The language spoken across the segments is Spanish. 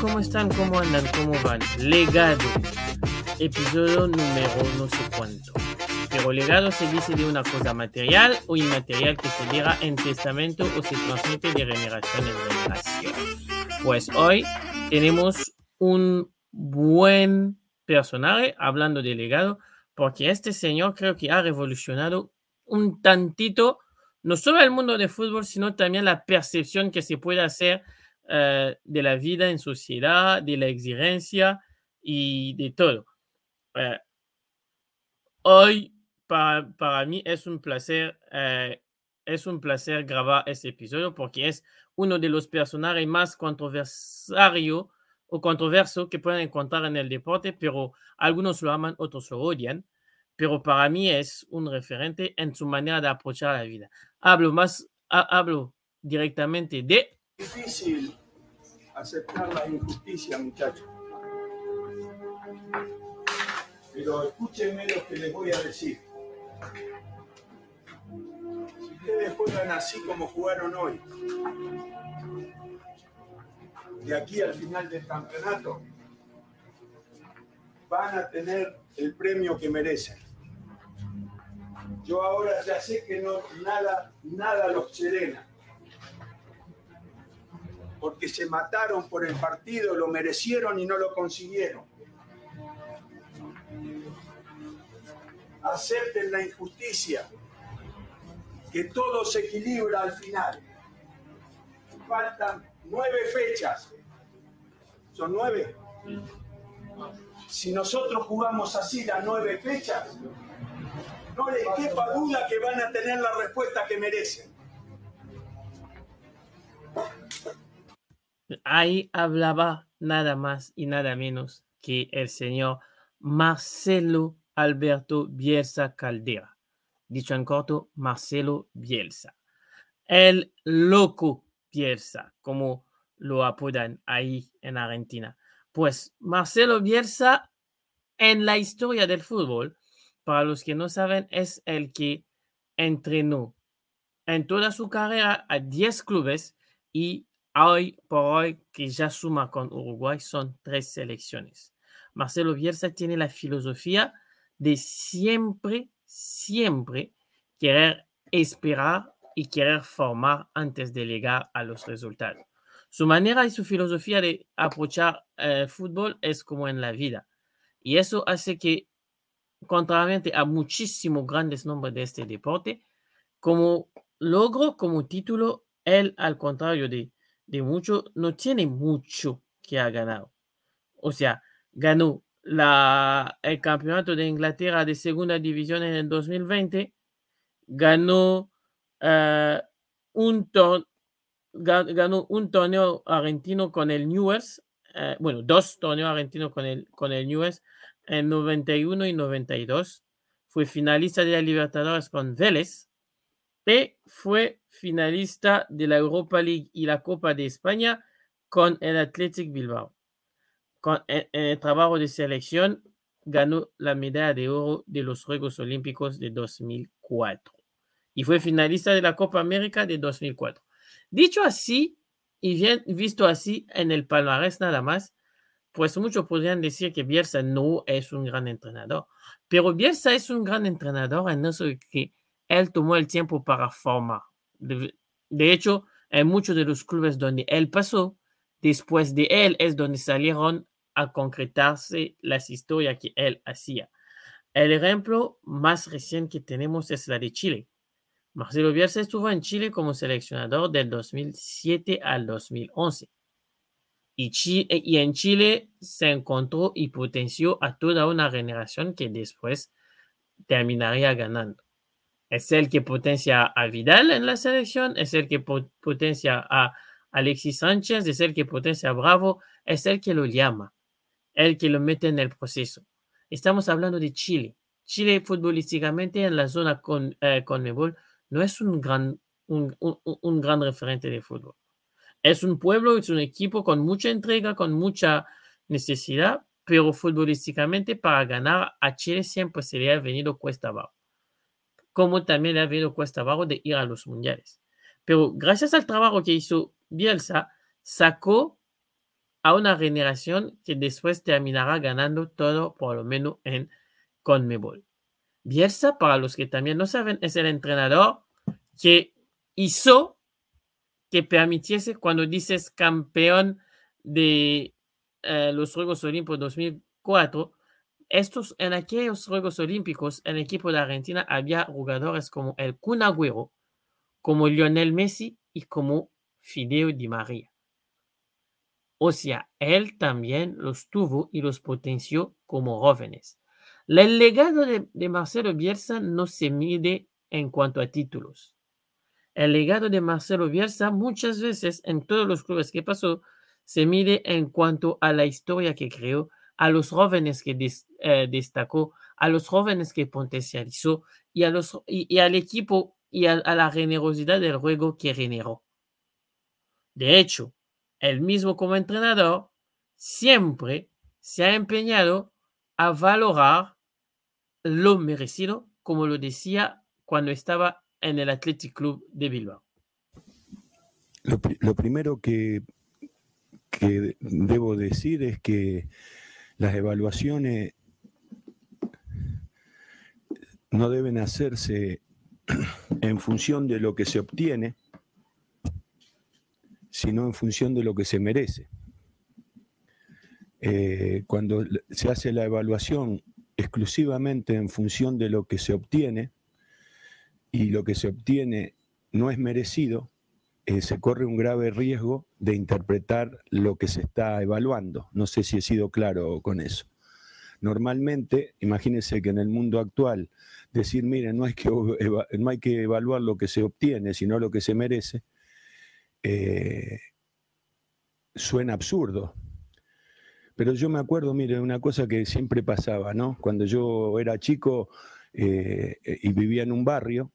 ¿cómo están? ¿Cómo andan? ¿Cómo van? Legado, episodio número no sé cuánto. Pero legado se dice de una cosa material o inmaterial que se deja en testamento o se transmite de generación en generación. Pues hoy tenemos un buen personaje hablando de legado, porque este señor creo que ha revolucionado un tantito no solo el mundo de fútbol, sino también la percepción que se puede hacer uh, de la vida en sociedad, de la exigencia y de todo. Uh, hoy, para, mí, es un placer, uh, es un placer grabar este episodio porque es uno de los personajes más controversiarios o controverso que pueden encontrar en el deporte, pero algunos lo aman, otros lo odian. Pero para mí es un referente en su manera de aprovechar la vida. Hablo más, hablo directamente de... aceptar la injusticia, muchachos. Pero escúchenme lo que les voy a decir. Si ustedes juegan así como jugaron hoy, de aquí al final del campeonato, van a tener el premio que merecen. Yo ahora ya sé que no, nada, nada los serena porque se mataron por el partido, lo merecieron y no lo consiguieron. Acepten la injusticia, que todo se equilibra al final. Faltan nueve fechas. ¿Son nueve? Si nosotros jugamos así las nueve fechas, no les quepa duda que van a tener la respuesta que merecen. Ahí hablaba nada más y nada menos que el señor Marcelo Alberto Bielsa Caldera. Dicho en corto, Marcelo Bielsa. El loco Bielsa, como lo apodan ahí en Argentina. Pues Marcelo Bielsa en la historia del fútbol, para los que no saben, es el que entrenó en toda su carrera a 10 clubes y hoy por hoy que ya suma con Uruguay son tres selecciones. Marcelo Bielsa tiene la filosofía de siempre, siempre querer esperar y querer formar antes de llegar a los resultados. Su manera y su filosofía de aprovechar el fútbol es como en la vida. Y eso hace que, contrariamente a muchísimos grandes nombres de este deporte, como logro, como título, él, al contrario de de mucho, no tiene mucho que ha ganado. O sea, ganó la, el campeonato de Inglaterra de segunda división en el 2020, ganó, uh, un, ganó un torneo argentino con el Newell's, uh, bueno, dos torneos argentinos con el, con el en 91 y 92. Fue finalista de la Libertadores con Vélez y fue finalista de la Europa League y la Copa de España con el Athletic Bilbao. Con, el trabajo de selección ganó la medalla de oro de los Juegos Olímpicos de 2004 y fue finalista de la Copa América de 2004. Dicho así y bien visto así en el palmarés nada más, pues muchos podrían decir que Bielsa no es un gran entrenador, pero Bielsa es un gran entrenador en eso que él tomó el tiempo para formar. De, hecho, en muchos de los clubes donde él pasó, después de él es donde salieron a concretarse las historias que él hacía. El ejemplo más reciente que tenemos es la de Chile. Marcelo Bielsa estuvo en Chile como seleccionador del 2007 al 2011. Y, Chile, y en Chile se encontró y potenció a toda una generación que después terminaría ganando es el que potencia a Vidal en la selección, es el que potencia a Alexis Sánchez, es el que potencia a Bravo, es el que lo llama, el que lo mete en el proceso. Estamos hablando de Chile. Chile futbolísticamente en la zona con, eh, no es un gran, un, un, un gran referente de fútbol. Es un pueblo, es un equipo con mucha entrega, con mucha necesidad, pero futbolísticamente para ganar a Chile siempre se le ha venido cuesta abajo como también le ha habido cuesta abajo de ir a los mundiales. Pero gracias al trabajo que hizo Bielsa, sacó a una generación que después terminará ganando todo, por lo menos en Conmebol. Bielsa, para los que también no saben, es el entrenador que hizo que permitiese cuando dices campeón de eh, los Juegos Olímpicos 2004, estos, en aquellos Juegos Olímpicos, el equipo de Argentina había jugadores como el Kun como Lionel Messi y como Fideo Di María. O sea, él también los tuvo y los potenció como jóvenes. El legado de, de Marcelo Bielsa no se mide en cuanto a títulos. El legado de Marcelo Bielsa muchas veces en todos los clubes que pasó se mide en cuanto a la historia que creó, a los jóvenes que eh, destacó, a los jóvenes que potencializó y, a los, y, al equipo y a, la generosidad del juego que generó. De hecho, él mismo como entrenador siempre se ha empeñado a valorar lo merecido, como lo decía cuando estaba en el Athletic Club de Bilbao. Lo, primero que, que debo decir es que las evaluaciones no deben hacerse en función de lo que se obtiene, sino en función de lo que se merece. Eh, cuando se hace la evaluación exclusivamente en función de lo que se obtiene, y lo que se obtiene no es merecido, eh, se corre un grave riesgo de interpretar lo que se está evaluando. No sé si he sido claro con eso. Normalmente, imagínense que en el mundo actual decir, miren, no hay que, no hay que evaluar lo que se obtiene, sino lo que se merece, eh, suena absurdo. Pero yo me acuerdo, mire, una cosa que siempre pasaba, ¿no? Cuando yo era chico eh, y vivía en un barrio,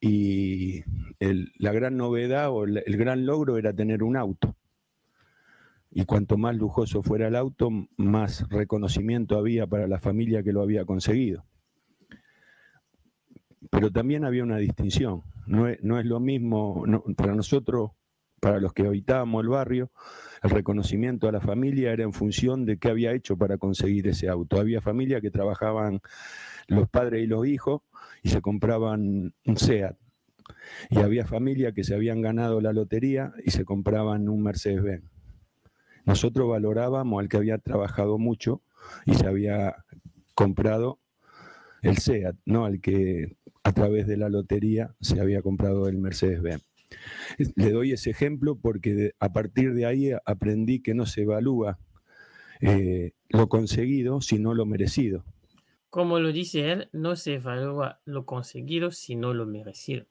y la gran novedad o el, gran logro era tener un auto. Y cuanto más lujoso fuera el auto, más reconocimiento había para la familia que lo había conseguido. Pero también había una distinción. No es, lo mismo para nosotros, para los que habitábamos el barrio, el reconocimiento a la familia era en función de qué había hecho para conseguir ese auto. Había familias que trabajaban los padres y los hijos y se compraban un SEAT. Y había familias que se habían ganado la lotería y se compraban un Mercedes-Benz. Nosotros valorábamos al que había trabajado mucho y se había comprado el SEAT, no al que a través de la lotería se había comprado el Mercedes-Benz. Le doy ese ejemplo porque a partir de ahí aprendí que no se evalúa eh, lo conseguido, sino lo merecido. Como lo dice él, no se evalúa lo conseguido, sino lo merecido.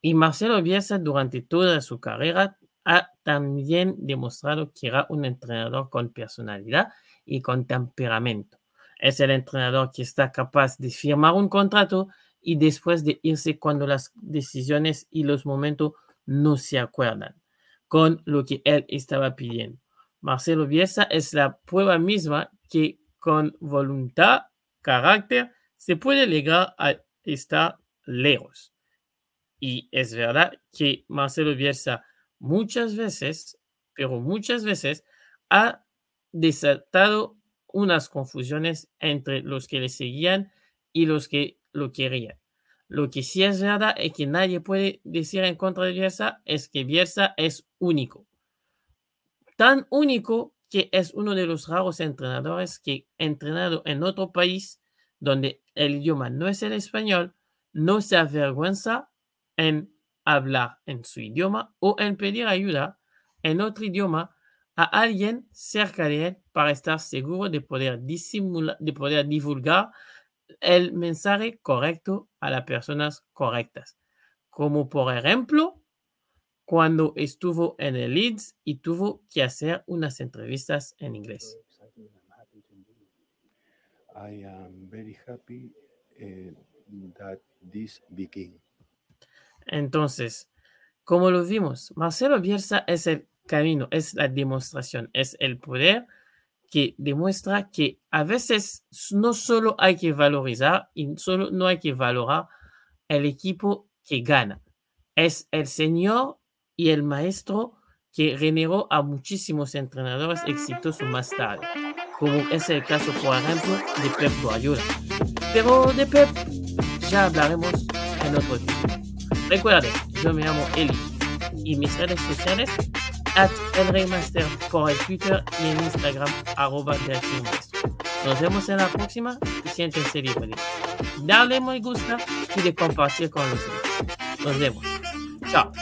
Y Marcelo Bielsa durante toda su carrera ha también demostrado que era un entrenador con personalidad y con temperamento. Es el entrenador que está capaz de firmar un contrato y después de irse cuando las decisiones y los momentos no se acuerdan con lo que él estaba pidiendo. Marcelo Bielsa es la prueba misma que con voluntad carácter, se puede llegar a estar lejos. Y es verdad que Marcelo Bielsa muchas veces, pero muchas veces, ha desatado unas confusiones entre los que le seguían y los que lo querían. Lo que sí es verdad es que nadie puede decir en contra de Bielsa es que Bielsa es único. Tan único que es uno de los raros entrenadores que entrenado en otro país donde el idioma no es el español, no se avergüenza en hablar en su idioma o en pedir ayuda en otro idioma a alguien cerca de él para estar seguro de poder, de poder divulgar el mensaje correcto a las personas correctas. Como por ejemplo, cuando estuvo en el Leeds y tuvo que hacer unas entrevistas en inglés. Eh, Entonces, como lo vimos, Marcelo Bielsa es el camino, es la demostración, es el poder que demuestra que a veces no solo hay que valorizar y solo no hay que valorar el equipo que gana. Es el señor y el maestro que generó a muchísimos entrenadores exitosos más tarde, como es el caso, por ejemplo, de Pep Guardiola. Pero de Pep ya hablaremos en otro tiempo. Recuerden, yo me llamo Eli y mis redes sociales at elreymaster por el Twitter y en Instagram arroba Nos vemos en la próxima y siéntense libres. Dale me gusta y de compartir con los demás. Nos vemos. Chao.